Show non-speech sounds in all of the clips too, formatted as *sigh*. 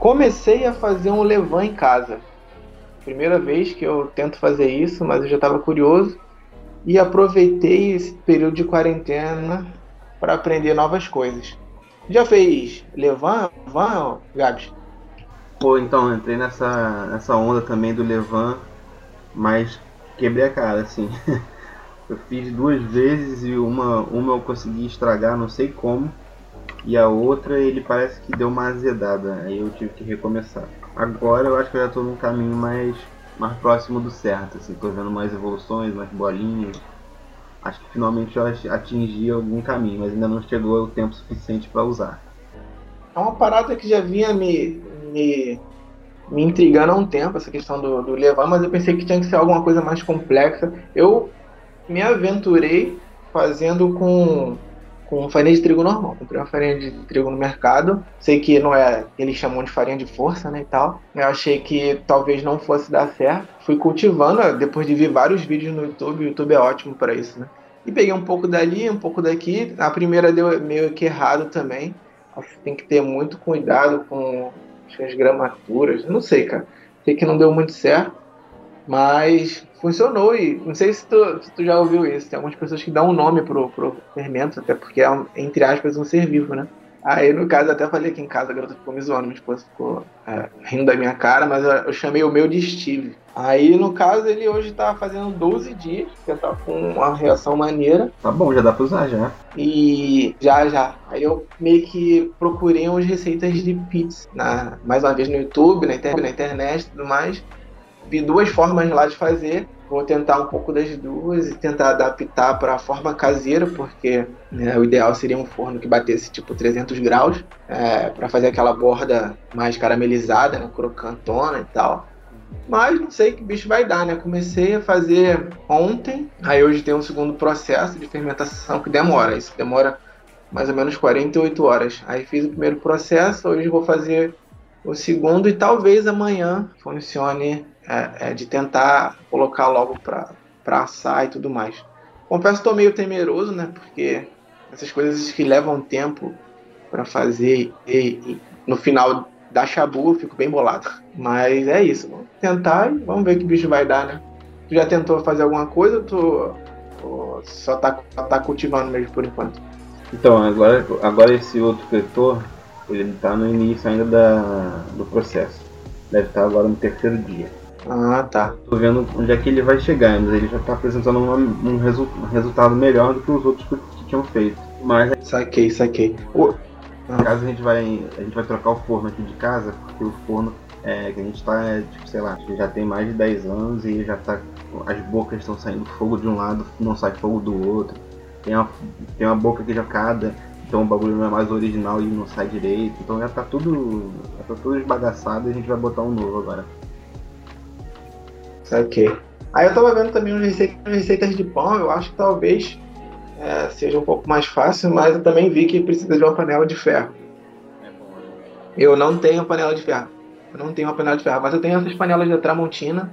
comecei a fazer um levan em casa. Primeira vez que eu tento fazer isso, mas eu já estava curioso e aproveitei esse período de quarentena para aprender novas coisas. Já fez Levan, Van, Gabs? Pô, então, entrei nessa, nessa onda também do Levan, mas quebrei a cara, assim. *laughs* eu fiz duas vezes e uma, uma eu consegui estragar, não sei como. E a outra ele parece que deu uma azedada, aí eu tive que recomeçar. Agora eu acho que eu já estou num caminho mais, mais próximo do certo, assim, tô vendo mais evoluções, mais bolinhas. Acho que finalmente eu atingi algum caminho, mas ainda não chegou o tempo suficiente para usar. É uma parada que já vinha me, me, me intrigando há um tempo, essa questão do, do levar, mas eu pensei que tinha que ser alguma coisa mais complexa. Eu me aventurei fazendo com com farinha de trigo normal. Comprei uma farinha de trigo no mercado. Sei que não é, eles chamam de farinha de força, né, e tal. Eu achei que talvez não fosse dar certo. Fui cultivando, depois de ver vários vídeos no YouTube, o YouTube é ótimo para isso, né? E peguei um pouco dali, um pouco daqui. A primeira deu meio que errado também. Tem que ter muito cuidado com as gramaturas. Não sei, cara. Sei que não deu muito certo. Mas funcionou e não sei se tu, se tu, já ouviu isso. Tem algumas pessoas que dão um nome pro, pro fermento, até porque é, entre aspas, um ser vivo, né? Aí, no caso, até falei aqui em casa, a garota ficou me zoando, minha esposa ficou é, rindo da minha cara, mas eu, eu, chamei o meu de Steve. Aí, no caso, ele hoje tá fazendo 12 dias, que tá com uma reação maneira. Tá bom, já dá pra usar já. E já, já. Aí eu meio que procurei umas receitas de pizza, na, mais uma vez no YouTube, na, inter, na internet e tudo mais vi duas formas lá de fazer. Vou tentar um pouco das duas e tentar adaptar para a forma caseira, porque né, o ideal seria um forno que batesse tipo 300 graus, é, para fazer aquela borda mais caramelizada, né, crocantona e tal. Mas não sei que bicho vai dar, né? Comecei a fazer ontem, aí hoje tem um segundo processo de fermentação que demora. Isso demora mais ou menos 48 horas. Aí fiz o primeiro processo, hoje vou fazer o segundo e talvez amanhã funcione é, é, de tentar colocar logo para assar e tudo mais. Confesso que estou meio temeroso, né? Porque essas coisas que levam tempo para fazer e, e, no final da chabu eu fico bem bolado. Mas é isso, vamos tentar e vamos ver que bicho vai dar, né? Tu já tentou fazer alguma coisa ou tu só tá, tá cultivando mesmo por enquanto? Então, agora, agora esse outro cretor, ele tá no início ainda da, do processo. Deve estar agora no terceiro dia. Ah, tá. Tô vendo onde é que ele vai chegar, mas ele já tá apresentando uma, um, resu um, resultado melhor do que os outros que, que tinham feito. Mas. Saquei, saquei. O... Ah. Caso a gente vai. A gente vai trocar o forno aqui de casa, porque o forno é, que a gente tá, é, tipo, sei lá, já tem mais de 10 anos e já tá. As bocas estão saindo fogo de um lado, não sai fogo do outro. Tem uma, tem uma boca que já cada, então o bagulho não é mais original e não sai direito. Então já tá tudo. Já tá tudo esbagaçado e a gente vai botar um novo agora. Ok. Aí eu tava vendo também umas receitas, de pão, eu acho que talvez é, seja um pouco mais fácil, mas eu também vi que precisa de uma panela de ferro. Eu não tenho panela de ferro. Eu não tenho uma panela de ferro, mas eu tenho essas panelas da Tramontina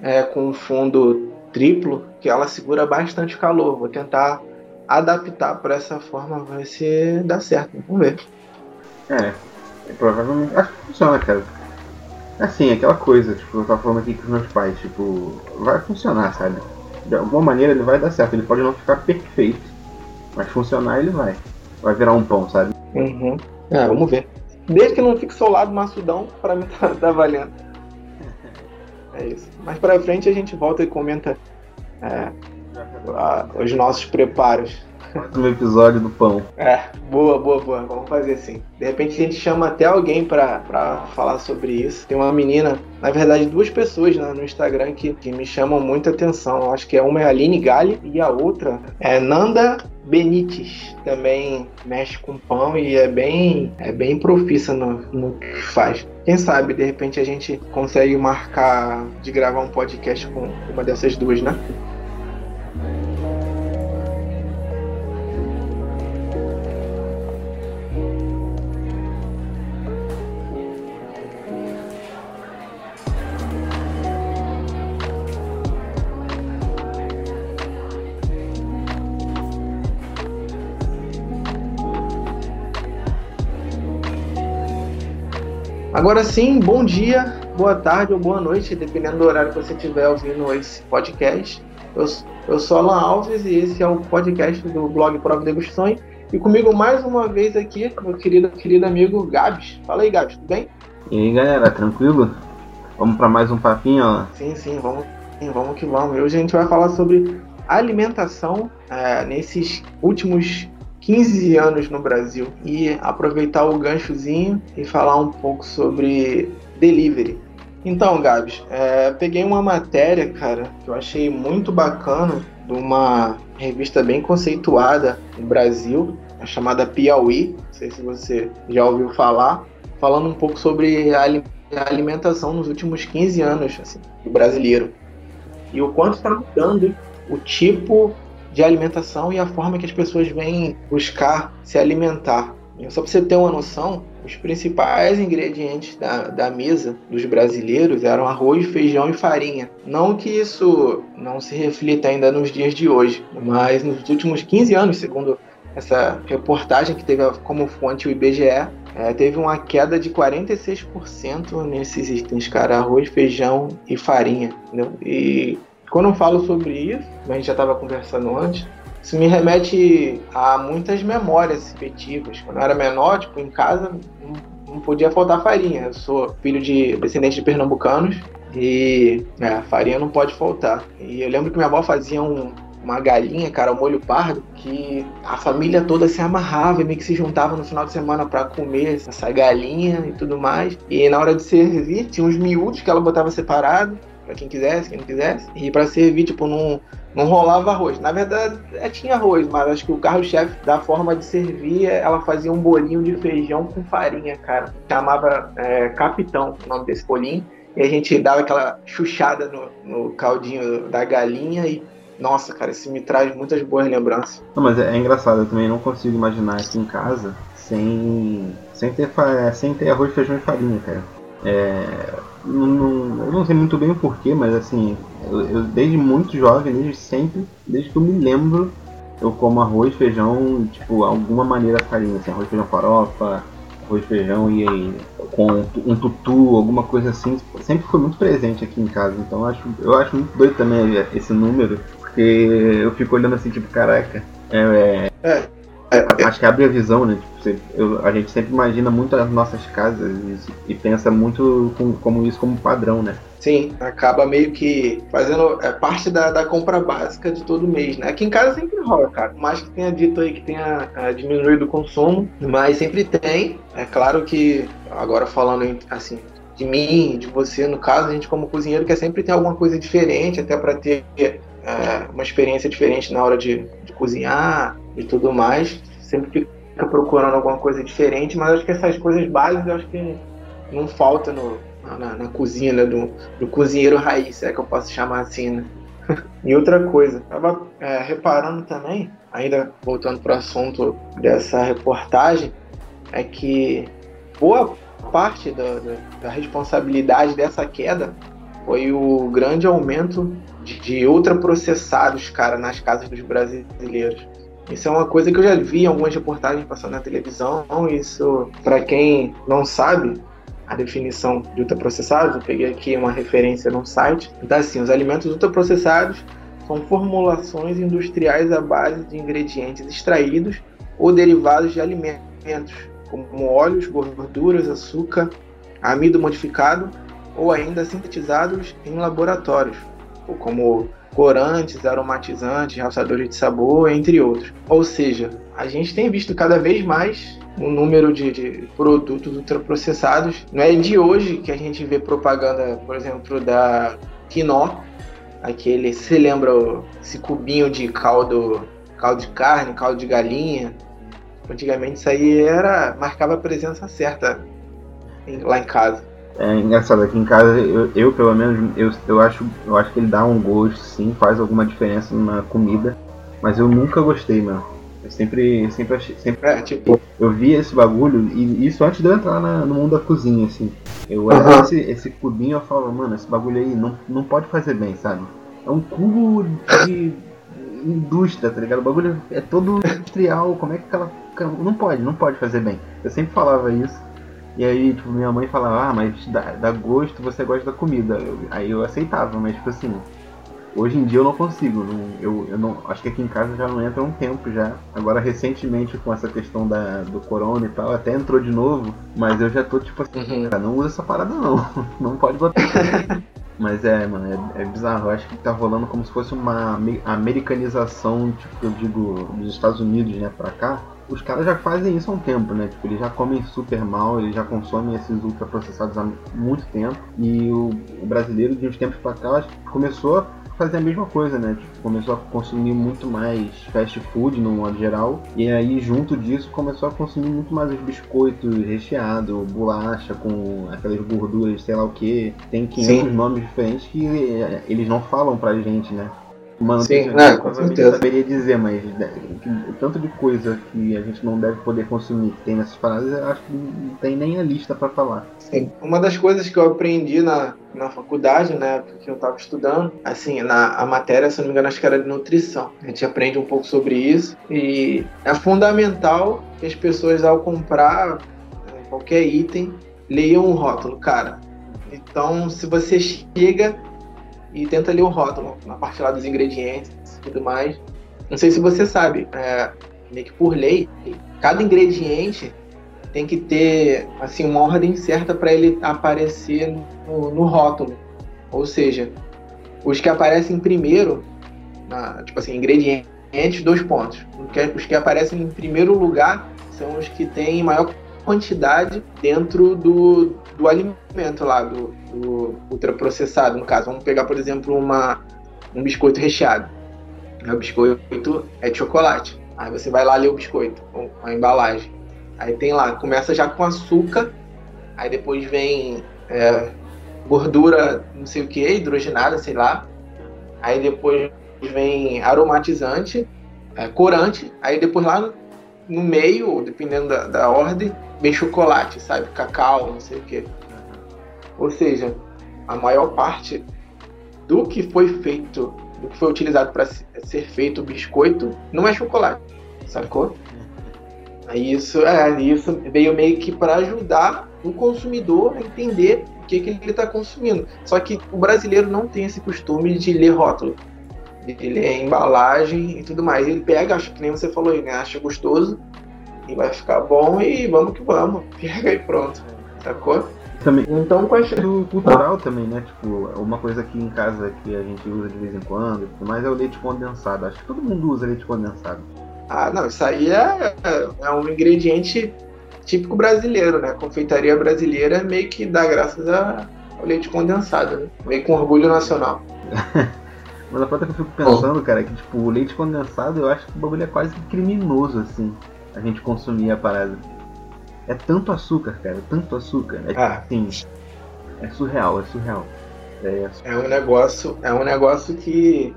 é, com fundo triplo que ela segura bastante calor. Vou tentar adaptar para essa forma, vai ser dar certo. Vamos ver. É, provavelmente acho que funciona, cara. Assim, aquela coisa, tipo, eu tava falando aqui com os meus pais, tipo, vai funcionar, sabe? De alguma maneira ele vai dar certo, ele pode não ficar perfeito, mas funcionar ele vai. Vai virar um pão, sabe? Uhum. É, vamos ver. Desde que não fique solado maçudão, pra mim tá, tá valendo. *laughs* É isso. Mais pra frente a gente volta e comenta é, a, os nossos preparos. *laughs* No episódio do pão. É, boa, boa, boa. Vamos fazer assim. De repente a gente chama até alguém pra, pra falar sobre isso. Tem uma menina, na verdade, duas pessoas né, no Instagram que, que me chamam muita atenção. Eu acho que é uma é a Aline Gali e a outra é Nanda Benites. Também mexe com pão e é bem, é bem profissa no, no que faz. Quem sabe, de repente, a gente consegue marcar de gravar um podcast com uma dessas duas, né? Agora sim, bom dia, boa tarde ou boa noite, dependendo do horário que você estiver ouvindo esse podcast. Eu, eu sou Alan Alves e esse é o podcast do blog Prova Degustações. E comigo mais uma vez aqui, meu querido, querido amigo Gabs. Fala aí, Gabs, tudo bem? E aí, galera, tranquilo? Vamos para mais um papinho, ó. Sim, sim, vamos, sim, vamos que vamos. Hoje a gente vai falar sobre alimentação é, nesses últimos 15 anos no Brasil e aproveitar o ganchozinho e falar um pouco sobre delivery. Então, Gabs, é, peguei uma matéria, cara, que eu achei muito bacana, de uma revista bem conceituada no Brasil, chamada Piauí, não sei se você já ouviu falar, falando um pouco sobre a alimentação nos últimos 15 anos assim, do brasileiro. E o quanto está mudando o tipo de alimentação e a forma que as pessoas vêm buscar se alimentar. Só para você ter uma noção, os principais ingredientes da, da mesa dos brasileiros eram arroz, feijão e farinha. Não que isso não se reflita ainda nos dias de hoje, mas nos últimos 15 anos, segundo essa reportagem que teve como fonte o IBGE, é, teve uma queda de 46% nesses itens, cara, arroz, feijão e farinha. Entendeu? E quando eu falo sobre isso, a gente já estava conversando antes, isso me remete a muitas memórias afetivas. Quando eu era menor, tipo, em casa não, podia faltar farinha. Eu sou filho de descendente de pernambucanos e é, farinha não pode faltar. E eu lembro que minha avó fazia um, uma galinha, cara, um molho pardo, que a família toda se amarrava e meio que se juntava no final de semana para comer essa galinha e tudo mais. E na hora de servir, tinha uns miúdos que ela botava separado para quem quisesse, quem não quisesse. E para servir, tipo, não, não rolava arroz. Na verdade, é, tinha arroz, mas acho que o carro-chefe da forma de servir, ela fazia um bolinho de feijão com farinha, cara. Chamava é, Capitão o nome desse bolinho. E a gente dava aquela chuchada no, no caldinho da galinha e nossa, cara, isso me traz muitas boas lembranças. Não, mas é, é, engraçado, eu também não consigo imaginar aqui em casa sem, sem, ter, sem ter arroz, feijão e farinha, cara. É, não, eu não sei muito bem o porquê, mas assim, eu, eu, desde muito jovem, desde sempre, desde que eu me lembro, eu como arroz, feijão, tipo, alguma maneira farinha, assim, arroz, feijão, farofa, arroz, feijão e, e com um tutu, alguma coisa assim, sempre foi muito presente aqui em casa. Então eu acho, eu acho muito doido também esse número, porque eu fico olhando assim, tipo, caraca, é, é, é é, acho que abre a visão, né? Tipo, eu, a gente sempre imagina muito as nossas casas e, e pensa muito com, como isso como padrão, né? Sim, acaba meio que fazendo é, parte da, da compra básica de todo mês, né? Aqui em casa sempre rola, cara. Mais que tenha dito aí que tenha é, diminuído o consumo, mas sempre tem. É claro que, agora falando assim, de mim, de você, no caso, a gente como cozinheiro quer sempre ter alguma coisa diferente, até para ter é, uma experiência diferente na hora de, de cozinhar, e tudo mais. Sempre fica procurando alguma coisa diferente, mas acho que essas coisas básicas acho que não falta no, na, na cozinha né, do, do, cozinheiro raiz, é que eu posso chamar assim, né? *laughs* e outra coisa, estava é, reparando também, ainda voltando para o assunto dessa reportagem, é que boa parte da, da, da responsabilidade dessa queda foi o grande aumento de, de ultraprocessados, cara, nas casas dos brasileiros. Isso é uma coisa que eu já vi em algumas reportagens passando na televisão. Isso, para quem não sabe a definição de ultraprocessados, eu peguei aqui uma referência num site. Então, assim, os alimentos ultraprocessados são formulações industriais à base de ingredientes extraídos ou derivados de alimentos, como óleos, gorduras, açúcar, amido modificado ou ainda sintetizados em laboratórios, como corantes, aromatizantes, realçadores de sabor, entre outros. Ou seja, a gente tem visto cada vez mais o número de, de, produtos ultraprocessados. Não é de hoje que a gente vê propaganda, por exemplo, da Quinó, aquele, se lembra esse cubinho de caldo, caldo de carne, caldo de galinha. Antigamente isso aí era marcava a presença certa lá em casa. É engraçado, aqui em casa eu, eu, pelo menos eu, eu, acho, eu acho que ele dá um gosto, sim, faz alguma diferença na comida, mas eu nunca gostei, mano. Eu sempre, sempre achei. Sempre, é, tipo... Eu via esse bagulho, e isso antes de eu entrar na, no mundo da cozinha, assim. Eu olhava esse, esse cubinho e falava, mano, esse bagulho aí não, não pode fazer bem, sabe? É um cubo de indústria, tá ligado? O bagulho é todo industrial, como é que ela. Não pode, não pode fazer bem. Eu sempre falava isso. E aí, tipo, minha mãe falava, ah, mas dá, dá gosto, você gosta da comida. Eu, aí eu aceitava, mas tipo assim, hoje em dia eu não consigo. Não, eu, eu não. Acho que aqui em casa já não entra um tempo já. Agora recentemente com essa questão da, do corona e tal, até entrou de novo, mas eu já tô tipo assim, uhum. cara, não usa essa parada não. *laughs* Não pode botar. Mas é, mano, é, é, bizarro. Eu acho que tá rolando como se fosse uma americanização, tipo, eu digo, dos Estados Unidos, né, pra cá os caras já fazem isso há um tempo, né? Tipo, eles já comem super mal, eles já consomem esses ultraprocessados há muito tempo. E o, o brasileiro, de uns tempos pra cá, começou a fazer a mesma coisa, né? Tipo, começou a consumir muito mais fast food no modo geral. E aí, junto disso, começou a consumir muito mais os biscoitos recheados, bolacha com aquelas gorduras, sei lá o que. Tem 500 Sim. nomes diferentes que eh, eles não falam pra gente, né? Uma Sim, né, com certeza. Eu saberia dizer, mas né, o tanto de coisa que a gente não deve poder consumir que tem nessas paradas, eu acho que não tem nem a lista para falar. Sim. Uma das coisas que eu aprendi na, na faculdade, né, porque eu estava estudando, assim, na a matéria, se não me engano, acho que era de nutrição. A gente aprende um pouco sobre isso e é fundamental que as pessoas, ao comprar né, qualquer item, leiam o rótulo, cara. Então, se você chega e tenta ler o rótulo, na parte lá dos ingredientes e tudo mais. Não sei se você sabe, é, meio que por lei, cada ingrediente tem que ter assim uma ordem certa para ele aparecer no, no, rótulo. Ou seja, os que aparecem primeiro, na, tipo assim, ingredientes, dois pontos. Os que aparecem em primeiro lugar são os que têm maior quantidade dentro do, do alimento lá, do, do ultraprocessado, no caso. Vamos pegar, por exemplo, uma, um biscoito recheado. O biscoito é de chocolate. Aí você vai lá ler o biscoito, a embalagem. Aí tem lá, começa já com açúcar, aí depois vem é, gordura, não sei o que, hidrogenada, sei lá. Aí depois vem aromatizante, é, corante. Aí depois lá no meio, dependendo da, da ordem, vem chocolate, sabe? Cacau, não sei o quê. Ou seja, a maior parte do que foi feito, do que foi utilizado para ser feito o biscoito, não é chocolate, sacou? Aí isso, é, isso veio meio que para ajudar o consumidor a entender o que, que ele está consumindo. Só que o brasileiro não tem esse costume de ler rótulo, de ler embalagem e tudo mais. Ele pega, acho que nem você falou aí, né? Acha gostoso e vai ficar bom e vamos que vamos. *laughs* Pega e pronto, sacou? Também, então, com do cultural também, né? Tipo, uma coisa aqui em casa que a gente usa de vez em quando, mas é o leite condensado. Acho que todo mundo usa leite condensado. Ah, não, isso aí é, é um ingrediente típico brasileiro, né? A confeitaria brasileira meio que dá graças ao leite condensado, né? Meio com orgulho nacional. *laughs* Mas a parte que eu fico pensando, oh. cara, é que tipo, o leite condensado eu acho que o bagulho é quase criminoso, assim, a gente consumir a parada. É tanto açúcar, cara, tanto açúcar. É, ah. assim, é surreal, é surreal. É, é, um negócio, é um negócio que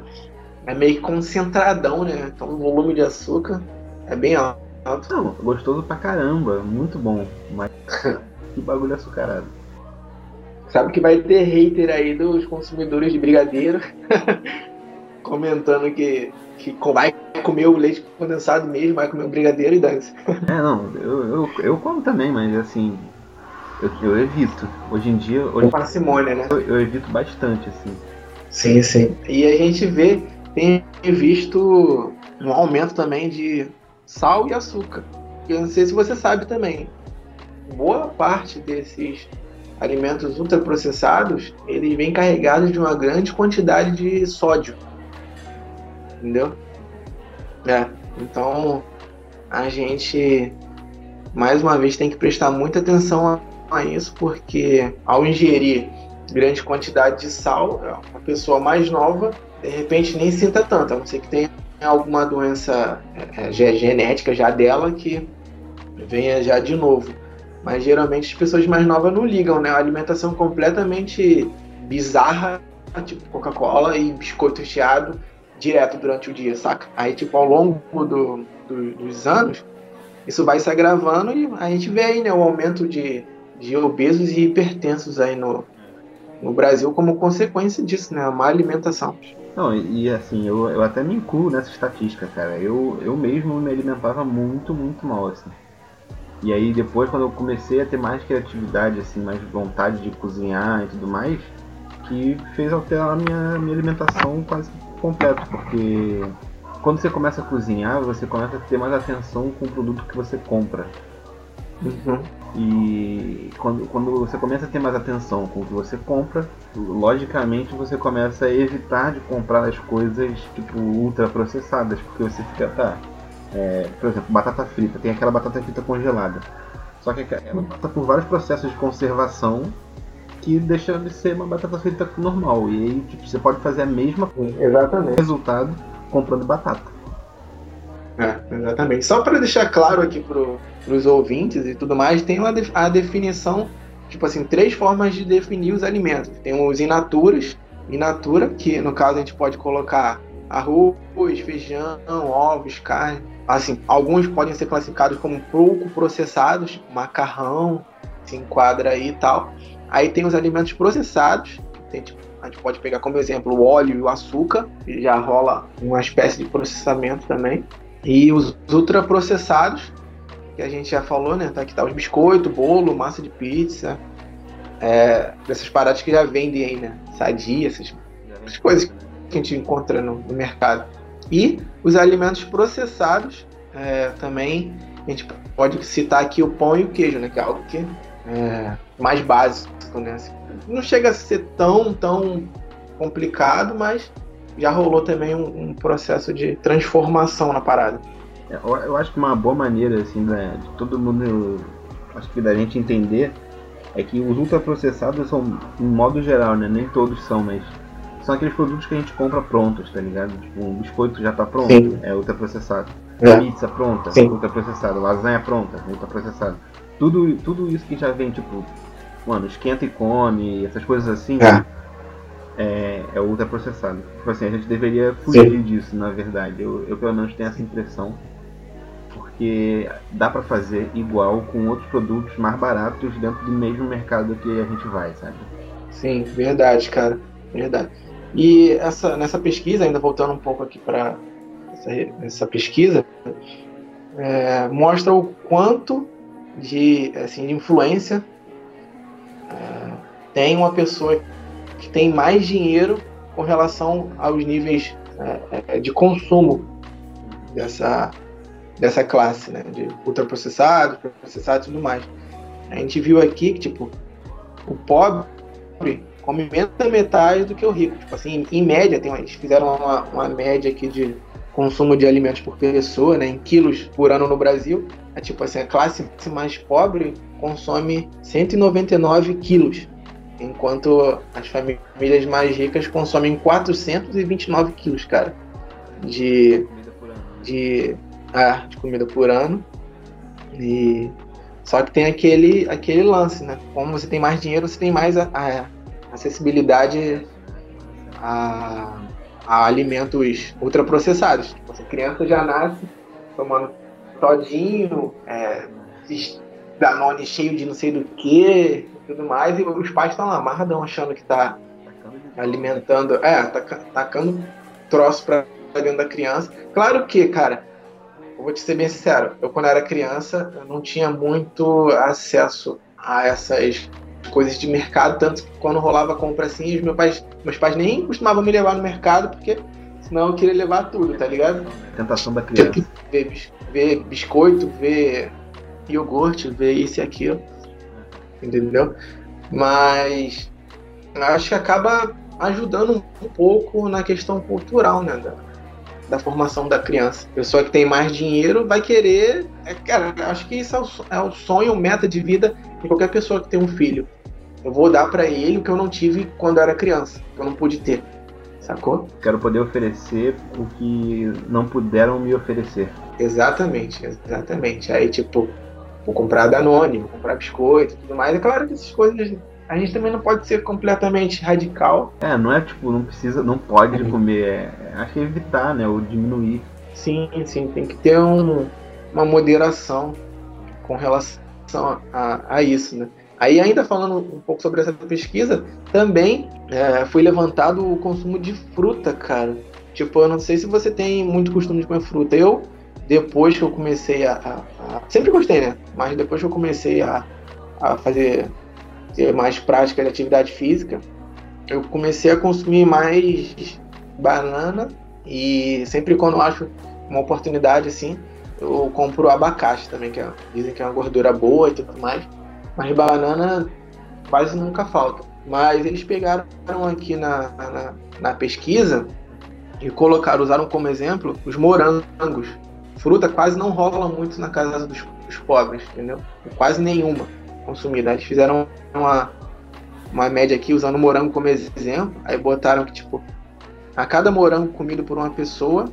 é meio concentradão, né? Então o volume de açúcar é bem alto. Não, gostoso pra caramba, muito bom. Mas *laughs* que bagulho açucarado. Sabe que vai ter hater aí dos consumidores de brigadeiro *laughs* comentando que, que vai comer o leite condensado mesmo, vai comer o brigadeiro e dance. É, não, eu, eu, eu como também, mas assim, eu, eu evito. Hoje em dia. Hoje, parcimônia, né? Eu, eu, evito bastante, assim. Sim, sim. E a gente vê, tem visto um aumento também de sal e açúcar. Eu não sei se você sabe também. Boa parte desses alimentos ultraprocessados, eles vêm carregados de uma grande quantidade de sódio. Entendeu? É. Então, a gente mais uma vez tem que prestar muita atenção a, isso, porque ao ingerir grande quantidade de sal, a pessoa mais nova, de repente nem sinta tanto, a não ser que tenha alguma doença é, é genética já dela que venha já de novo. Mas geralmente as pessoas mais novas não ligam, né? A alimentação completamente bizarra, tipo Coca-Cola e biscoito recheado direto durante o dia, saca? Aí, tipo, ao longo do, do, dos anos, isso vai se agravando e a gente vê aí, né, o aumento de, de obesos e hipertensos aí no, no Brasil como consequência disso, né? A má alimentação. Não, e assim, eu, eu até me incluo nessa estatística, cara. Eu, eu mesmo me alimentava muito, muito mal, assim. E aí depois quando eu comecei a ter mais criatividade, assim, mais vontade de cozinhar e tudo mais, que fez alterar minha, minha alimentação quase completo, porque quando você começa a cozinhar, você começa a ter mais atenção com o produto que você compra. Uhum. E quando, quando você começa a ter mais atenção com o que você compra, logicamente você começa a evitar de comprar as coisas tipo ultraprocessadas, porque você fica, tá, é, por exemplo, batata frita, tem aquela batata frita congelada. Só que ela passa por vários processos de conservação que deixa de ser uma batata frita normal. E aí tipo, você pode fazer a mesma Exatamente. resultado comprando batata. É, exatamente. Só para deixar claro aqui pro, pros ouvintes e tudo mais, tem uma, a definição, tipo assim, três formas de definir os alimentos. Tem os in naturas, in natura, que no caso a gente pode colocar arroz, feijão, ovos, carne. Assim, alguns podem ser classificados como pouco processados, macarrão, se enquadra aí e tal. Aí tem os alimentos processados, tem, tipo, a gente pode pegar como exemplo o óleo e o açúcar, que já rola uma espécie de processamento também. E os ultraprocessados, que a gente já falou, né? Tá aqui tá os biscoitos, bolo, massa de pizza, é, dessas paradas que já vendem aí, né? Sadia, essas, essas coisas que a gente encontra no, no mercado. E os alimentos processados é, também, a gente pode citar aqui o pão e o queijo, né? Que é algo que é mais básico, né? Não chega a ser tão, tão complicado, mas já rolou também um, um processo de transformação na parada. É, eu, eu, acho que uma boa maneira assim né, de todo mundo, acho que da gente entender é que os ultraprocessados são, em modo geral, né, nem todos são, mas são aqueles produtos que a gente compra prontos, tá ligado? Tipo, um biscoito já tá pronto, Sim. é ultraprocessado. É. Pizza pronta, Sim. ultraprocessado. Lasanha pronta, ultraprocessado. Tudo, tudo isso que já vem, tipo, mano, esquenta e come, essas coisas assim, é é, é ultraprocessado. Tipo assim, a gente deveria fugir Sim. disso, na verdade. Eu, eu pelo menos tenho essa impressão. Porque dá para fazer igual com outros produtos mais baratos dentro do mesmo mercado que a gente vai, sabe? Sim, verdade, cara. Verdade. E essa, nessa pesquisa, ainda voltando um pouco aqui para essa, essa, pesquisa, é, mostra o quanto de, assim, de influência tem uma pessoa que tem mais dinheiro com relação aos níveis é, é, de consumo dessa, dessa classe, né? De ultraprocessados, processados e tudo mais. A gente viu aqui que, tipo, o pobre come menos da metade do que o rico. Tipo assim, em média, tem, eles fizeram uma, uma média aqui de consumo de alimentos por pessoa, né, em quilos por ano no Brasil. É tipo assim, a classe mais pobre consome 199 quilos enquanto as famílias mais ricas consomem 429 quilos, cara, de de, ah, de comida por ano. E só que tem aquele aquele lance, né? Como você tem mais dinheiro, você tem mais a, a acessibilidade a, a, alimentos ultraprocessados. Tipo, a criança já nasce tomando todinho, é, Danone cheio de não sei do que, tudo mais, e os pais estão lá amarradão, achando que tá alimentando, é, tá tacando troço pra dentro da criança. Claro que, cara, eu vou te ser bem sincero, eu quando era criança, eu não tinha muito acesso a essas coisas de mercado, tanto que quando rolava compra assim, os meus pais, meus pais nem costumavam me levar no mercado, porque senão eu queria levar tudo, tá ligado? Tentação da criança. Ver biscoito, ver iogurte, ver isso e aquilo entendeu? Mas acho que acaba ajudando um pouco na questão cultural, né? Da, da formação da criança. Pessoa que tem mais dinheiro vai querer. É, cara, acho que isso é o, é sonho, meta de vida de qualquer pessoa que tem um filho. Eu vou dar para ele o que eu não tive quando eu era criança, que eu não pude ter. Sacou? Quero poder oferecer o que não puderam me oferecer. Exatamente, exatamente. Aí, tipo, vou comprar Danone, vou comprar biscoito e tudo mais. É claro que essas coisas a gente também não pode ser completamente radical. É, não é tipo, não precisa, não pode uhum. comer, é, acho que é evitar, né, ou diminuir. Sim, sim, tem que ter um, uma moderação com relação a, a, isso, né. Aí ainda falando um pouco sobre essa pesquisa, também é, foi levantado o consumo de fruta, cara. Tipo, eu não sei se você tem muito costume de comer fruta. Eu depois que eu comecei a, a, a, Sempre gostei, né? Mas depois que eu comecei a, a fazer mais prática de atividade física, eu comecei a consumir mais banana e sempre quando acho uma oportunidade assim, eu compro abacate também, que é, dizem que é uma gordura boa e tudo mais. Mas banana quase nunca falta. Mas eles pegaram aqui na, na, na pesquisa e colocaram, usaram como exemplo os morangos. Fruta quase não rola muito na casa dos, dos pobres, entendeu? Quase nenhuma consumida. Eles fizeram uma, uma média aqui usando morango como exemplo. Aí botaram que, tipo, a cada morango comido por uma pessoa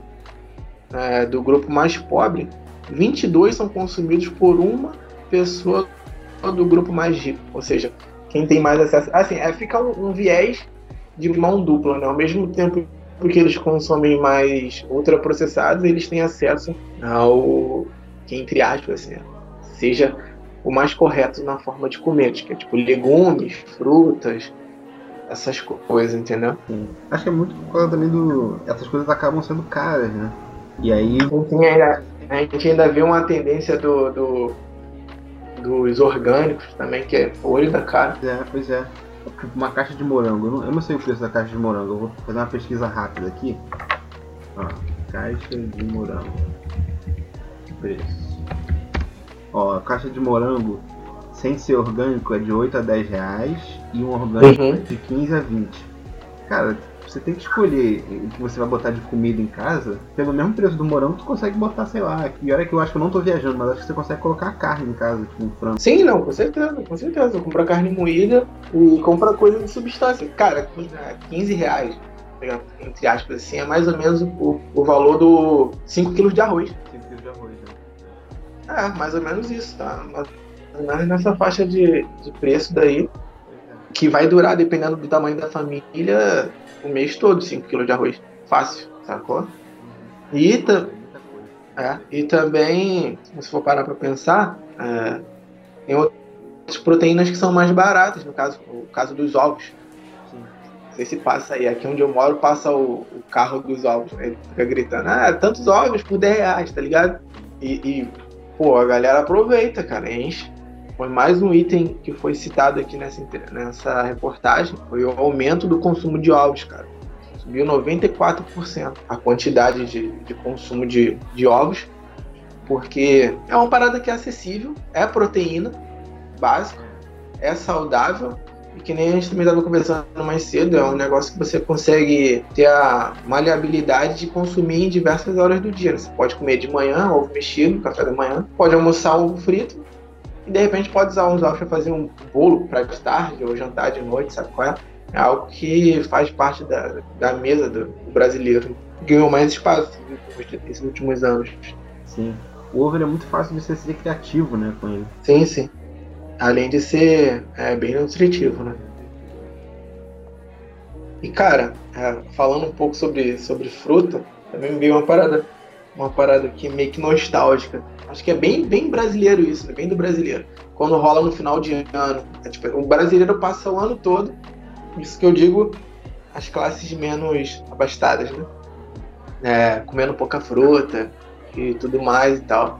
é, do grupo mais pobre, 22 são consumidos por uma pessoa do grupo mais rico. Ou seja, quem tem mais acesso. Assim, é, fica um, um viés de mão dupla, né? Ao mesmo tempo que eles consomem mais ultraprocessados, eles têm acesso ao que, entre aspas, assim, seja o mais correto na forma de comer, que é tipo legumes, frutas, essas coisas, entendeu? Sim. Acho que é muito por causa também do. Essas coisas acabam sendo caras, né? E aí. Sim, ainda, a gente ainda vê uma tendência do, do dos orgânicos também, que é olho da cara. É, pois é. Uma caixa de morango. Eu não, eu não, sei o preço da caixa de morango. Eu vou fazer uma pesquisa rápida aqui. Ó, caixa de morango. Preço. Ó, a caixa de morango sem ser orgânico é de 8 a 10 reais e um orgânico uhum. de 15 a 20. Cara, você tem que escolher o que você vai botar de comida em casa, pelo mesmo preço do morango, tu consegue botar, sei lá. E olha que eu acho que eu não tô viajando, mas acho que você consegue colocar carne em casa, tipo um frango. Sim, não, com certeza, com certeza. Compra carne moída e compra coisa de substância. Cara, 15 reais, entre aspas assim, é mais ou menos o, o valor do 5 quilos de arroz. 5 quilos de arroz, né? É, mais ou menos isso, tá? Mas nessa faixa de, de preço daí, que vai durar, dependendo do tamanho da família, o mês todo, 5 kg de arroz. Fácil, sacou? E, é, e também, se for parar para pensar, é, tem outras proteínas que são mais baratas, no caso, o caso dos ovos. Não sei se passa aí, aqui onde eu moro passa o, o carro dos ovos, né? ele fica gritando, ah, tantos ovos por 10 reais, tá ligado? E, e, pô, a galera aproveita, cara, enche. Foi mais um item que foi citado aqui nessa, nessa reportagem, foi o aumento do consumo de ovos, cara. Subiu 94% a quantidade de, de consumo de, de ovos, porque é uma parada que é acessível, é proteína básica, é saudável e que nem a gente também estava conversando mais cedo, é um negócio que você consegue ter a maleabilidade de consumir em diversas horas do dia. Você pode comer de manhã, ovo mexido, café da manhã, pode almoçar ovo frito e de repente pode usar uns ovos para fazer um bolo para de tarde ou jantar de noite, sabe qual é? É algo que faz parte da, da mesa do, do brasileiro. Ganhou mais espaço nesses últimos anos. Sim. O ovo é muito fácil de você ser criativo, né, com ele. Sim, sim. Além de ser é, bem nutritivo, né? E cara, é, falando um pouco sobre, sobre fruta, também me veio uma parada, uma parada aqui meio que nostálgica. Acho que é bem, bem brasileiro isso, né? bem do brasileiro. Quando rola no final de ano. É, tipo, o brasileiro passa o ano todo, isso que eu digo, as classes menos abastadas, né? É, comendo pouca fruta e tudo mais e tal.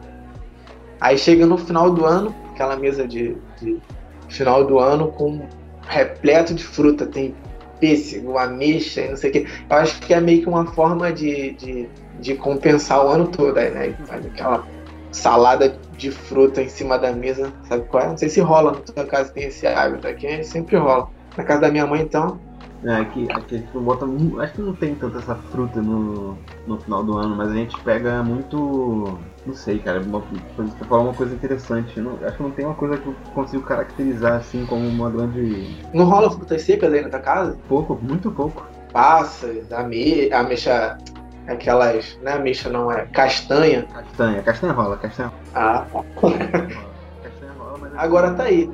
Aí chega no final do ano, aquela mesa de, de final do ano com repleto de fruta, tem pêssego, ameixa e não sei o que. Eu acho que é meio que uma forma de, de, de compensar o ano todo, aí, né? Faz aquela salada de fruta em cima da mesa, sabe qual é? Não sei se rola na tua casa tem esse hábito, aqui sempre rola. Na casa da minha mãe, então. É, aqui, aqui a gente não bota. Acho que não tem tanta essa fruta no, no final do ano, mas a gente pega muito. Não sei, cara. Uma, você falou uma coisa interessante. Não, acho que não tem uma coisa que eu consigo caracterizar assim como uma grande. Não rola frutas secas aí na tua casa? Pouco, muito pouco. Passas, ame, ameixa aquelas, não é ameixa não, é castanha. Castanha, castanha rola, castanha Ah, tá. castanha rola, mas... Agora tá aí.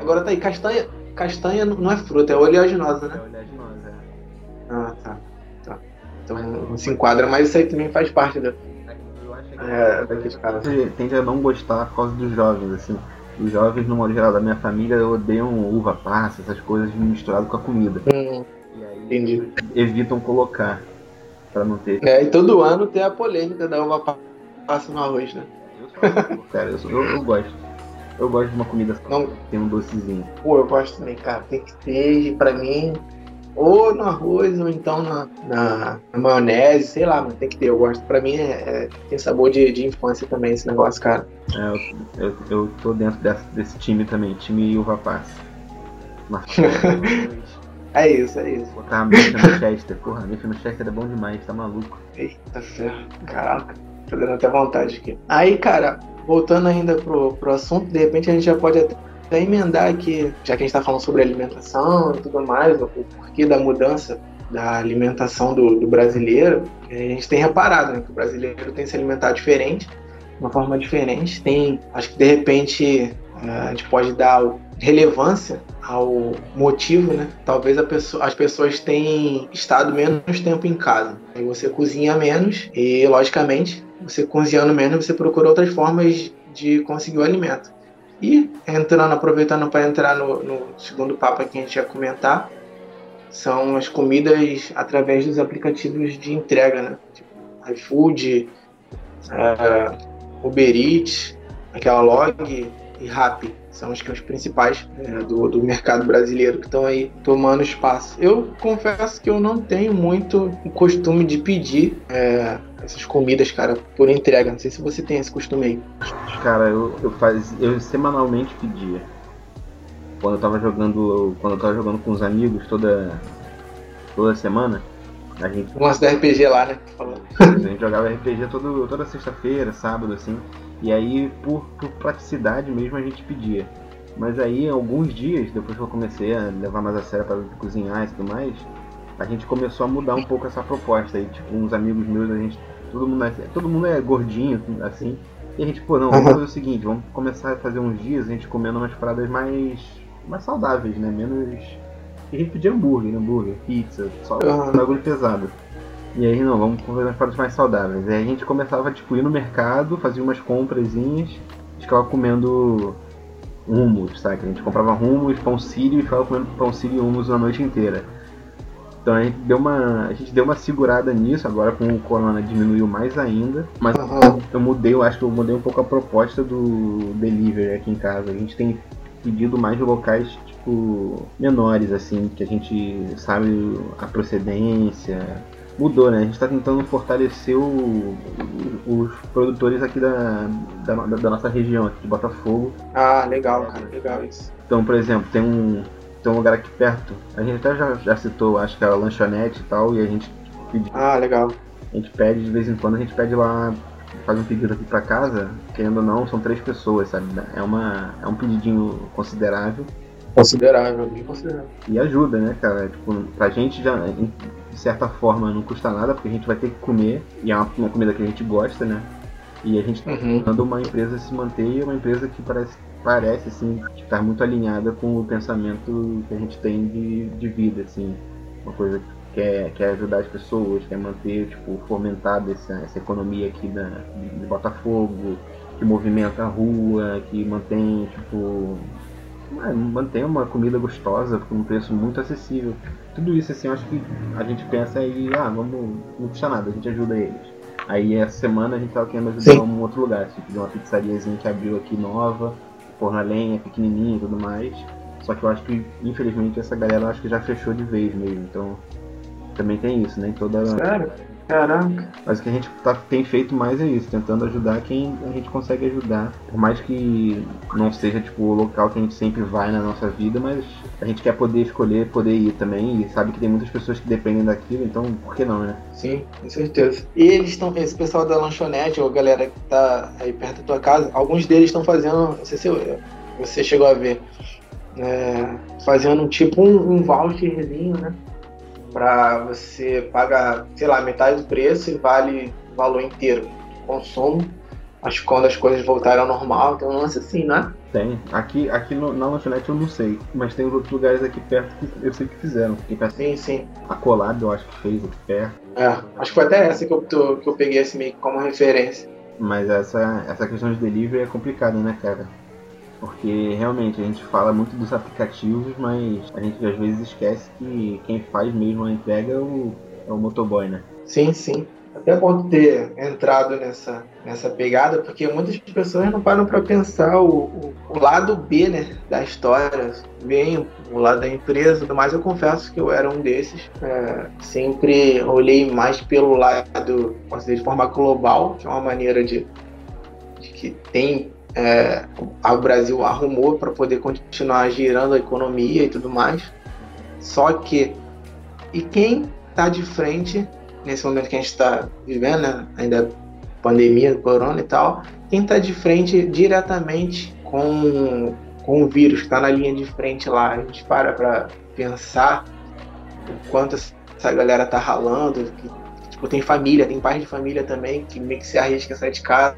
Agora tá aí, castanha, castanha não é fruta, é oleaginosa, né? É oleaginosa, é. Ah, tá. tá. Então não se enquadra, mas isso aí também faz parte da... É, daqueles caras. Tende a não gostar por causa dos jovens, assim. Os jovens, no modo geral, da minha família, odeiam uva passa, essas coisas misturadas com a comida. Hum, e aí Entendi. evitam colocar para não ter. É, e todo ano tem a polêmica da uva passa no arroz, né? Eu, *laughs* cara, eu, eu, eu gosto. Eu gosto de uma comida não. tem um docezinho. Pô, eu gosto também, cara. Tem que ter, pra mim, ou no arroz, ou então na, na, na maionese, sei lá, mas tem que ter. Eu gosto. Pra mim, é, é tem sabor de, de infância também esse negócio, cara. É, eu, eu, eu tô dentro desse, desse time também, time uva passa. *laughs* *laughs* é isso, é isso. Botar a bife no Chester. Porra, a bife no Chester é bom demais, tá maluco. Eita ferro. Caraca, tô dando até vontade aqui. Aí, cara, voltando ainda pro, pro assunto, de repente a gente já pode até, até emendar aqui, já que a gente está falando sobre alimentação e tudo mais, o porquê da mudança da alimentação do, do brasileiro, a gente tem reparado né, que o brasileiro tem se alimentado diferente, de uma forma diferente. Tem, acho que de repente a gente pode dar relevância ao motivo, né? Talvez pessoa, as pessoas tenham estado menos tempo em casa. Aí você cozinha menos e, logicamente, você cozinhando menos, você procura outras formas de conseguir o alimento. E entrando, aproveitando para entrar no, no, segundo papo que a gente ia comentar, são as comidas através dos aplicativos de entrega, né? Tipo, iFood, uh, Uber Eats, aquela log e Rappi são os, os principais é, do, do mercado brasileiro que estão aí tomando espaço. Eu confesso que eu não tenho muito o costume de pedir é, essas comidas, cara, por entrega. Não sei se você tem esse costume aí. Cara, eu, eu, faz, eu semanalmente pedia. Quando eu tava jogando. Quando eu tava jogando com os amigos toda, toda semana. A gente. Um lance da RPG lá, né? A gente jogava RPG todo, toda sexta-feira, sábado, assim. E aí, por, por praticidade mesmo, a gente pedia. Mas aí, alguns dias, depois que eu comecei a levar mais a sério para cozinhar e tudo mais, a gente começou a mudar um pouco essa proposta. Aí, tipo, uns amigos meus, a gente. Todo mundo é, todo mundo é gordinho, assim. E a gente, pô, não, vamos fazer o seguinte, vamos começar a fazer uns dias a gente comendo umas paradas mais. mais saudáveis, né? Menos. A gente pedia hambúrguer, hambúrguer, pizza, só um bagulho pesado. E aí, não, vamos fazer umas paradas mais saudáveis. E aí a gente começava, tipo, ir no mercado, fazia umas comprazinhas, ficava comendo hummus, sabe? A gente comprava hummus, pão sírio e ficava comendo pão sírio e hummus a noite inteira. Então a gente deu uma, a gente deu uma segurada nisso, agora com o corona diminuiu mais ainda, mas uhum. eu mudei, eu acho que eu mudei um pouco a proposta do delivery aqui em casa. A gente tem pedido mais locais tipo menores assim, que a gente sabe a procedência, mudou, né? A gente está tentando fortalecer o, os produtores aqui da, da, da, nossa região, aqui de Botafogo. Ah, legal, cara, legal isso. Então, por exemplo, tem um, tem um lugar aqui perto, a gente até já, já citou, acho que é a lanchonete e tal, e a gente pediu. Ah, legal. A gente pede de vez em quando, a gente pede lá, faz um pedido aqui para casa, querendo ou não, são três pessoas, sabe? É, uma, é um pedidinho considerável. Considerável, bem considerável. E ajuda, né, cara? Tipo, pra gente já, de certa forma não custa nada, porque a gente vai ter que comer, e é uma, uma comida que a gente gosta, né? E a gente está uhum. tentando uma empresa se manter e uma empresa que parece, parece assim, estar muito alinhada com o pensamento que a gente tem de, de vida, assim. Uma coisa que quer, quer ajudar as pessoas, quer manter, tipo, fomentada essa, essa economia aqui da, de Botafogo, que movimenta a rua, que mantém, tipo, é, mantém uma comida gostosa por um preço muito acessível. Tudo isso, assim, eu acho que a gente pensa e, ah, vamos, não custa nada, a gente ajuda eles. Aí essa semana a gente tava querendo ajudar Sim. um outro lugar, tipo, de uma pizzariazinha que abriu aqui nova, forno a lenha, pequenininha e tudo mais. Só que eu acho que, infelizmente, essa galera acho que já fechou de vez mesmo, então também tem isso, né? Toda... Sério? Caraca. Mas o que a gente tá, tem feito mais é isso, tentando ajudar quem a gente consegue ajudar. Por mais que não seja tipo o local que a gente sempre vai na nossa vida, mas a gente quer poder escolher, poder ir também. E sabe que tem muitas pessoas que dependem daquilo, então por que não, né? Sim, com certeza. E eles estão, esse pessoal da lanchonete, ou galera que tá aí perto da tua casa, alguns deles estão fazendo, não sei se você chegou a ver, é, fazendo tipo um, um voucherzinho, né? Para você pagar, sei lá, metade do preço e vale o valor inteiro consumo. Acho que quando as coisas voltarem ao normal, tem um lance assim, né? Tem. Aqui, aqui no, na lanchonete eu não sei, mas tem outros lugares aqui perto que eu sei que fizeram. Perto, sim, sim. A Colab eu acho que fez aqui perto. É, acho que foi até essa que eu, que eu peguei esse meio como referência. Mas essa, essa questão de delivery é complicada, né, cara? Porque realmente a gente fala muito dos aplicativos, mas a gente às vezes esquece que quem faz mesmo a entrega é o, é o motoboy, né? Sim, sim. até pode ter entrado nessa, nessa pegada, porque muitas pessoas não param para pensar o, o, o, lado B né, da história, bem o lado da empresa mais. Eu confesso que eu era um desses. É, sempre olhei mais pelo lado, posso dizer, de forma global, que é uma maneira de, de que tem. É, o Brasil arrumou para poder continuar girando a economia e tudo mais. Só que, e quem está de frente nesse momento que a gente está vivendo, né? ainda pandemia, corona e tal, quem está de frente diretamente com, com o vírus que está na linha de frente lá, a gente para para pensar o quanto essa galera tá ralando, que, tipo, tem família, tem pais de família também que meio que se arrisca a sair de casa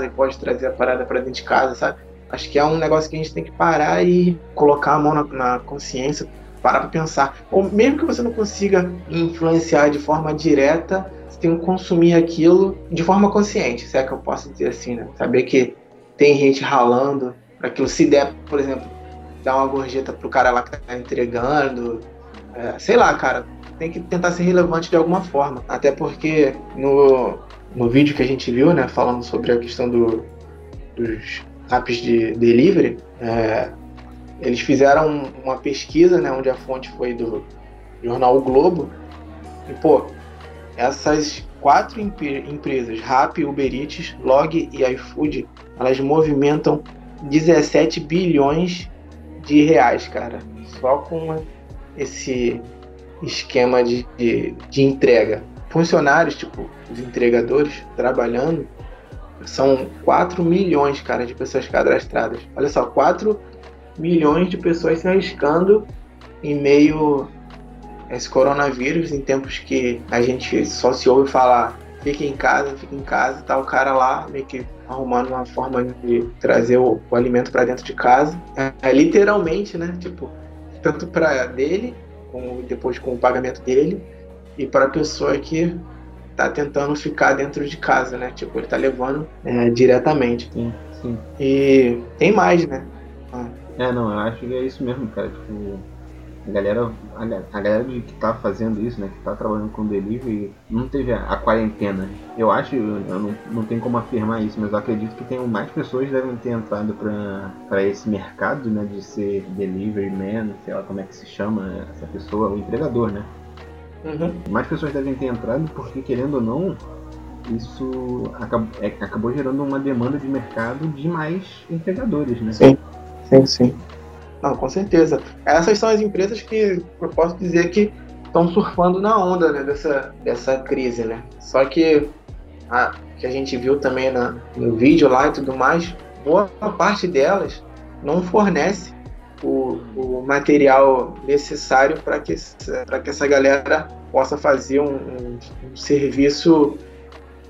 e pode trazer a parada para dentro de casa, sabe? Acho que é um negócio que a gente tem que parar e colocar a mão na, na consciência, parar para pensar. Ou mesmo que você não consiga influenciar de forma direta, você tem que consumir aquilo de forma consciente, se é que eu posso dizer assim, né? Saber que tem gente ralando para aquilo. Se der, por exemplo, dar uma gorjeta pro cara lá que tá entregando, é, sei lá, cara, tem que tentar ser relevante de alguma forma. Até porque no, no vídeo que a gente viu, né, falando sobre a questão do, dos apps de delivery, é, eles fizeram uma pesquisa, né, onde a fonte foi do jornal o Globo. E, pô, essas quatro empresas, Rappi, Uber Eats, Log e iFood, elas movimentam 17 bilhões de reais, cara. Só com esse esquema de, de, de entrega. Funcionários, tipo, os entregadores, trabalhando, são 4 milhões, cara, de pessoas cadastradas. Olha só, 4 milhões de pessoas se arriscando em meio a esse coronavírus, em tempos que a gente só se ouve falar fica em casa, fica em casa, tá o cara lá meio que arrumando uma forma de trazer o, o alimento para dentro de casa. É, é, literalmente, né? Tipo, tanto para dele, com, depois com o pagamento dele, e para a pessoa que tá tentando ficar dentro de casa, né? Tipo, ele tá levando é, diretamente. Sim, sim. E tem mais, né? É, não, eu acho que é isso mesmo, cara. Tipo, a galera, a, a galera que tá fazendo isso, né, que tá trabalhando com delivery, não teve a, a quarentena. Eu acho, eu não, não tenho como afirmar isso, mas eu acredito que tem mais pessoas devem ter entrado para esse mercado, né, de ser delivery man, sei lá como é que se chama essa pessoa, o entregador, né. Uhum. Mais pessoas devem ter entrado porque, querendo ou não, isso acabou, é, acabou gerando uma demanda de mercado de mais entregadores, né? Sim. Sim, sim. Não, com certeza. Essas são as empresas que eu posso dizer que estão surfando na onda né, dessa, dessa crise, né? Só que a que a gente viu também na, no vídeo lá e tudo mais, boa parte delas não fornece o, o material necessário para que, que essa galera possa fazer um, um, um serviço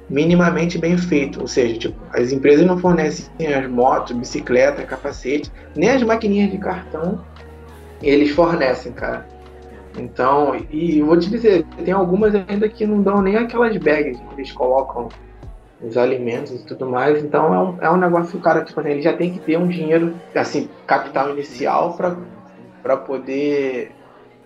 minimamente bem feito. Ou seja, tipo, as empresas não fornecem as motos, bicicleta, capacete, nem as maquininhas de cartão eles fornecem, cara. Então, e vou te dizer, tem algumas ainda que não dão nem aquelas bags que eles colocam os alimentos e tudo mais. Então é um, é um negócio que o cara, tipo, ele já tem que ter um dinheiro, assim, capital inicial para poder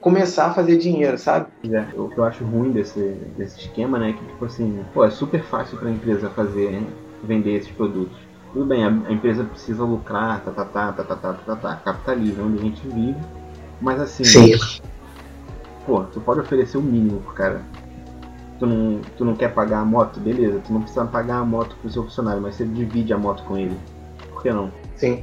começar a fazer dinheiro, sabe? É, o que eu acho ruim desse, desse esquema, né, é que tipo assim, pô, é super fácil para a empresa fazer, hein, vender esses produtos. Tudo bem, a, a, empresa precisa lucrar, tá, tá, tá, tá, tá, tá, tá, tá, capitalismo, onde a gente vive, mas assim, Sim. pô, tu pode oferecer o mínimo pro cara. Tu não, tu não quer pagar a moto, beleza, tu não precisa pagar a moto pro seu funcionário, mas você divide a moto com ele. Por que não? Sim.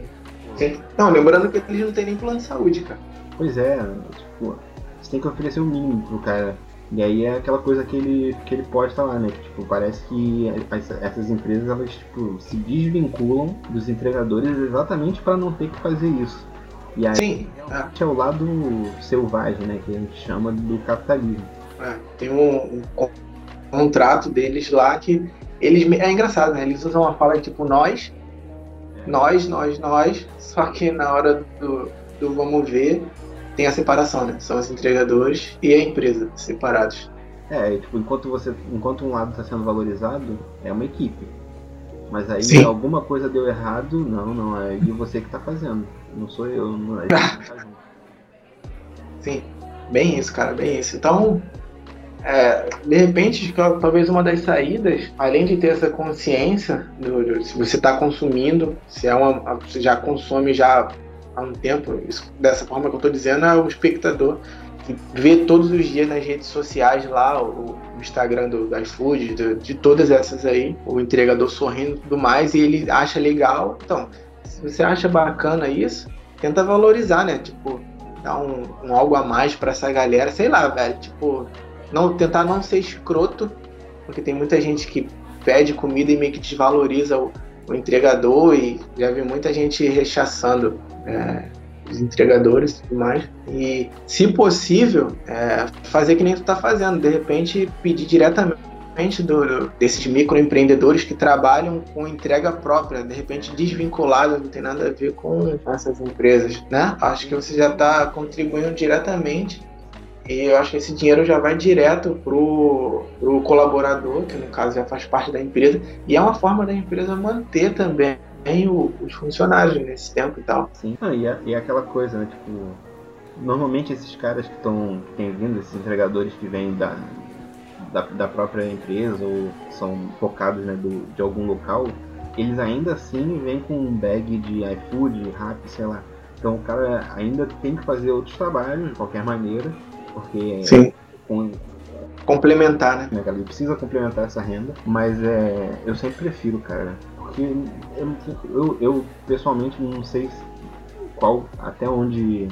Sim. Não, lembrando que eles não têm nem plano de saúde, cara. Pois é, tipo, você tem que oferecer o mínimo pro cara. E aí é aquela coisa que ele, que ele pode falar, né? Que, tipo, parece que essas empresas elas tipo, se desvinculam dos entregadores exatamente para não ter que fazer isso. E aí Sim, é. é o lado selvagem, né? Que a gente chama do capitalismo. É, tem um, um, contrato deles lá que eles. É engraçado, né? Eles usam uma fala tipo nós, nós, nós, nós, só que na hora do, do vamos ver, tem a separação, né? São os entregadores e a empresa separados. É, tipo, enquanto você, enquanto um lado está sendo valorizado, é uma equipe. Mas aí Sim. alguma coisa deu errado, não, não, é você que está fazendo. Não sou eu, não é *laughs* Sim, bem isso, cara, bem isso. Então, é, de repente, talvez uma das saídas, além de ter essa consciência do, do se você está consumindo, se é uma, você já consome já há um tempo, isso, dessa forma que eu estou dizendo, é o espectador que vê todos os dias nas redes sociais lá, o, o Instagram do, iFood, de, de todas essas aí, o entregador sorrindo e tudo mais, e ele acha legal. Então, se você acha bacana isso, tenta valorizar, né? Tipo, dar um, um algo a mais para essa galera, sei lá, velho, tipo, não tentar não ser escroto, porque tem muita gente que pede comida e meio que desvaloriza o, o entregador e já vi muita gente rechaçando é, os entregadores e tudo mais. E, se possível, é, fazer que nem tu tá fazendo, de repente pedir diretamente do, desses microempreendedores que trabalham com entrega própria, de repente desvinculado, não tem nada a ver com essas empresas, né? Acho que você já está contribuindo diretamente e eu acho que esse dinheiro já vai direto pro, pro colaborador, que no caso já faz parte da empresa, e é uma forma da empresa manter também o, os funcionários nesse tempo e tal. Sim, ah, e, é, e é aquela coisa, né? Tipo, normalmente esses caras que estão têm vindo, esses entregadores que vêm da, da, da, própria empresa ou são focados né, do, de algum local, eles ainda assim vêm com um bag de iFood, Rap, sei lá. Então o cara ainda tem que fazer outros trabalhos de qualquer maneira porque Sim. Com, complementar, né? né ele precisa complementar essa renda, mas é, eu sempre prefiro, cara, porque eu, eu, eu pessoalmente não sei qual, até onde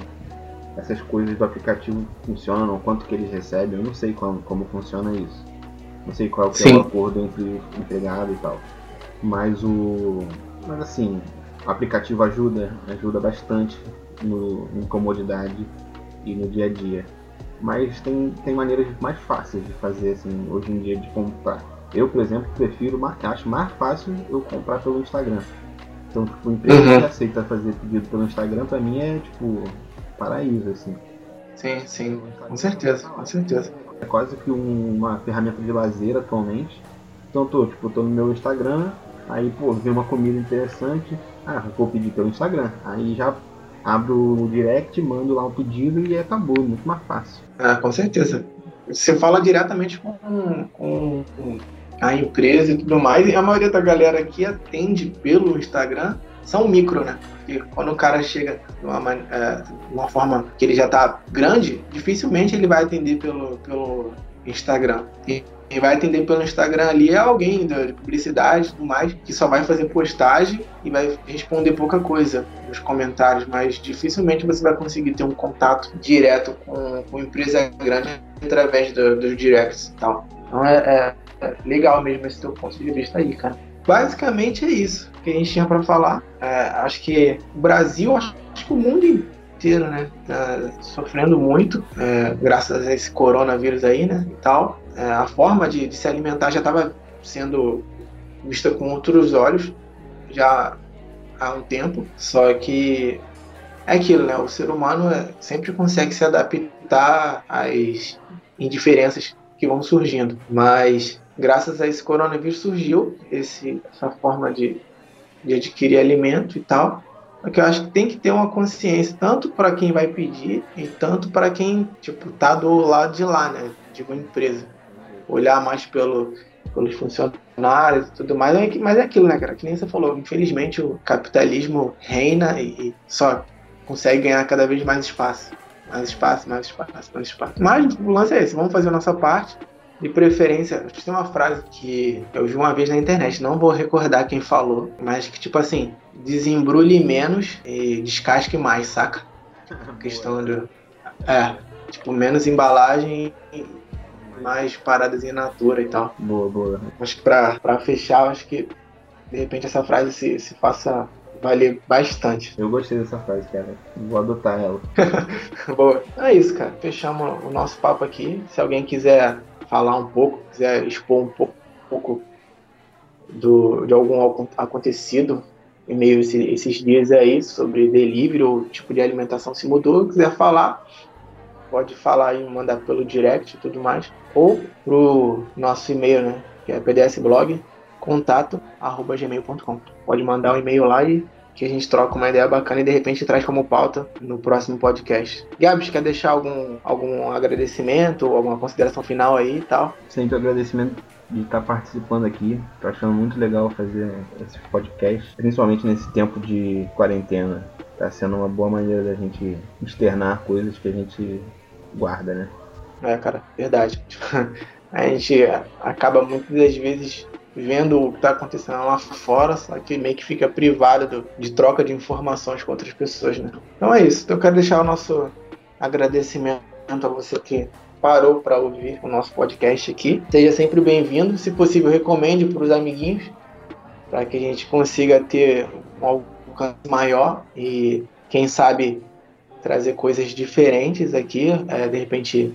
essas coisas do aplicativo funcionam, quanto que eles recebem, eu não sei como, como funciona isso. Não sei qual é o acordo entre o empregado e tal. Mas o. Mas assim, o aplicativo ajuda, ajuda bastante no, em comodidade e no dia a dia mas tem, tem maneiras mais fáceis de fazer assim hoje em dia de comprar. Eu, por exemplo, prefiro, acho mais fácil eu comprar pelo Instagram. Então, tipo, empresa uhum. que aceita fazer pedido pelo Instagram, pra mim é tipo paraíso, assim. Sim, sim, com certeza, com certeza. É quase que um, uma ferramenta de lazer atualmente. Então tô, tipo, tô no meu Instagram, aí, pô, vê uma comida interessante, ah, vou pedir pelo Instagram. Aí já abro o direct, mando lá um pedido e acabou, muito mais fácil. Ah, com certeza. Você fala diretamente com, com, com a empresa e tudo mais, e a maioria da galera que atende pelo Instagram são micro, né? Porque quando o cara chega de uma, é, uma forma que ele já tá grande, dificilmente ele vai atender pelo, pelo Instagram. E quem vai atender pelo Instagram ali é alguém de publicidade e tudo mais, que só vai fazer postagem e vai responder pouca coisa nos comentários, mas dificilmente você vai conseguir ter um contato direto com, com empresa grande através do, dos directs e tal. Então é, é, é, legal mesmo esse teu ponto de vista aí, cara. Basicamente é isso que a gente tinha para falar. É, acho que o Brasil, acho, acho que o mundo inteiro, né, tá sofrendo muito, é, graças a esse coronavírus aí, né, e tal a forma de, de se alimentar já estava sendo vista com outros olhos já há um tempo. Só que é aquilo, né? O ser humano é, sempre consegue se adaptar às indiferenças que vão surgindo. Mas graças a esse coronavírus surgiu esse, essa forma de, de adquirir alimento e tal. Porque eu acho que tem que ter uma consciência, tanto para quem vai pedir e tanto para quem tipo, tá do lado de lá, né? De uma empresa olhar mais pelo, pelos funcionários e tudo mais. É mas é aquilo, né, cara? Que nem você falou, infelizmente o capitalismo reina e só consegue ganhar cada vez mais espaço. Mais espaço, mais espaço, mais espaço. Mas o lance é esse, vamos fazer a nossa parte. De preferência, tem uma frase que eu vi uma vez na internet, não vou recordar quem falou, mas que tipo assim, desembrulhe menos e descasque mais, saca? *laughs* A questão do. É, tipo, menos embalagem mais paradas em natura e tal. Boa, boa. Acho que pra, pra fechar, acho que de repente essa frase se, se faça valer bastante. Eu gostei dessa frase, cara. Vou adotar ela. *laughs* boa. É isso, cara. Fechamos o nosso papo aqui. Se alguém quiser falar um pouco, quiser expor um pouco, um pouco do, de algum acontecido em meio a esses dias aí sobre delivery ou tipo de alimentação se mudou, quiser falar, pode falar e mandar pelo direct e tudo mais, ou pro nosso e-mail, né, que é pdsblog contato arroba gmail.com. Pode mandar um e-mail lá e que a gente troca uma ideia bacana e de repente traz como pauta no próximo podcast. Gabs, quer deixar algum, algum agradecimento, alguma consideração final aí e tal? Sempre agradecimento de estar participando aqui. Tô achando muito legal fazer esse podcast, principalmente nesse tempo de quarentena. Tá sendo uma boa maneira da gente externar coisas que a gente guarda, né? É, cara, verdade. *laughs* A gente acaba muitas das vezes vendo o que está acontecendo lá fora, só que meio que fica privado do, de troca de informações com outras pessoas, né? Então é isso. Então eu quero deixar o nosso agradecimento a você que parou para ouvir o nosso podcast aqui. Seja sempre bem-vindo. Se possível, recomende para os amiguinhos, para que a gente consiga ter um alcance maior e, quem sabe, trazer coisas diferentes aqui. É, de repente,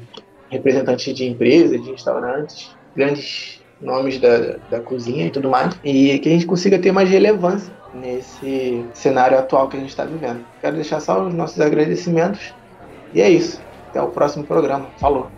representantes de empresas, de restaurantes, grandes nomes da, da cozinha e tudo mais, e que a gente consiga ter mais relevância nesse cenário atual que a gente está vivendo. Quero deixar só os nossos agradecimentos e é isso. Até o próximo programa. Falou!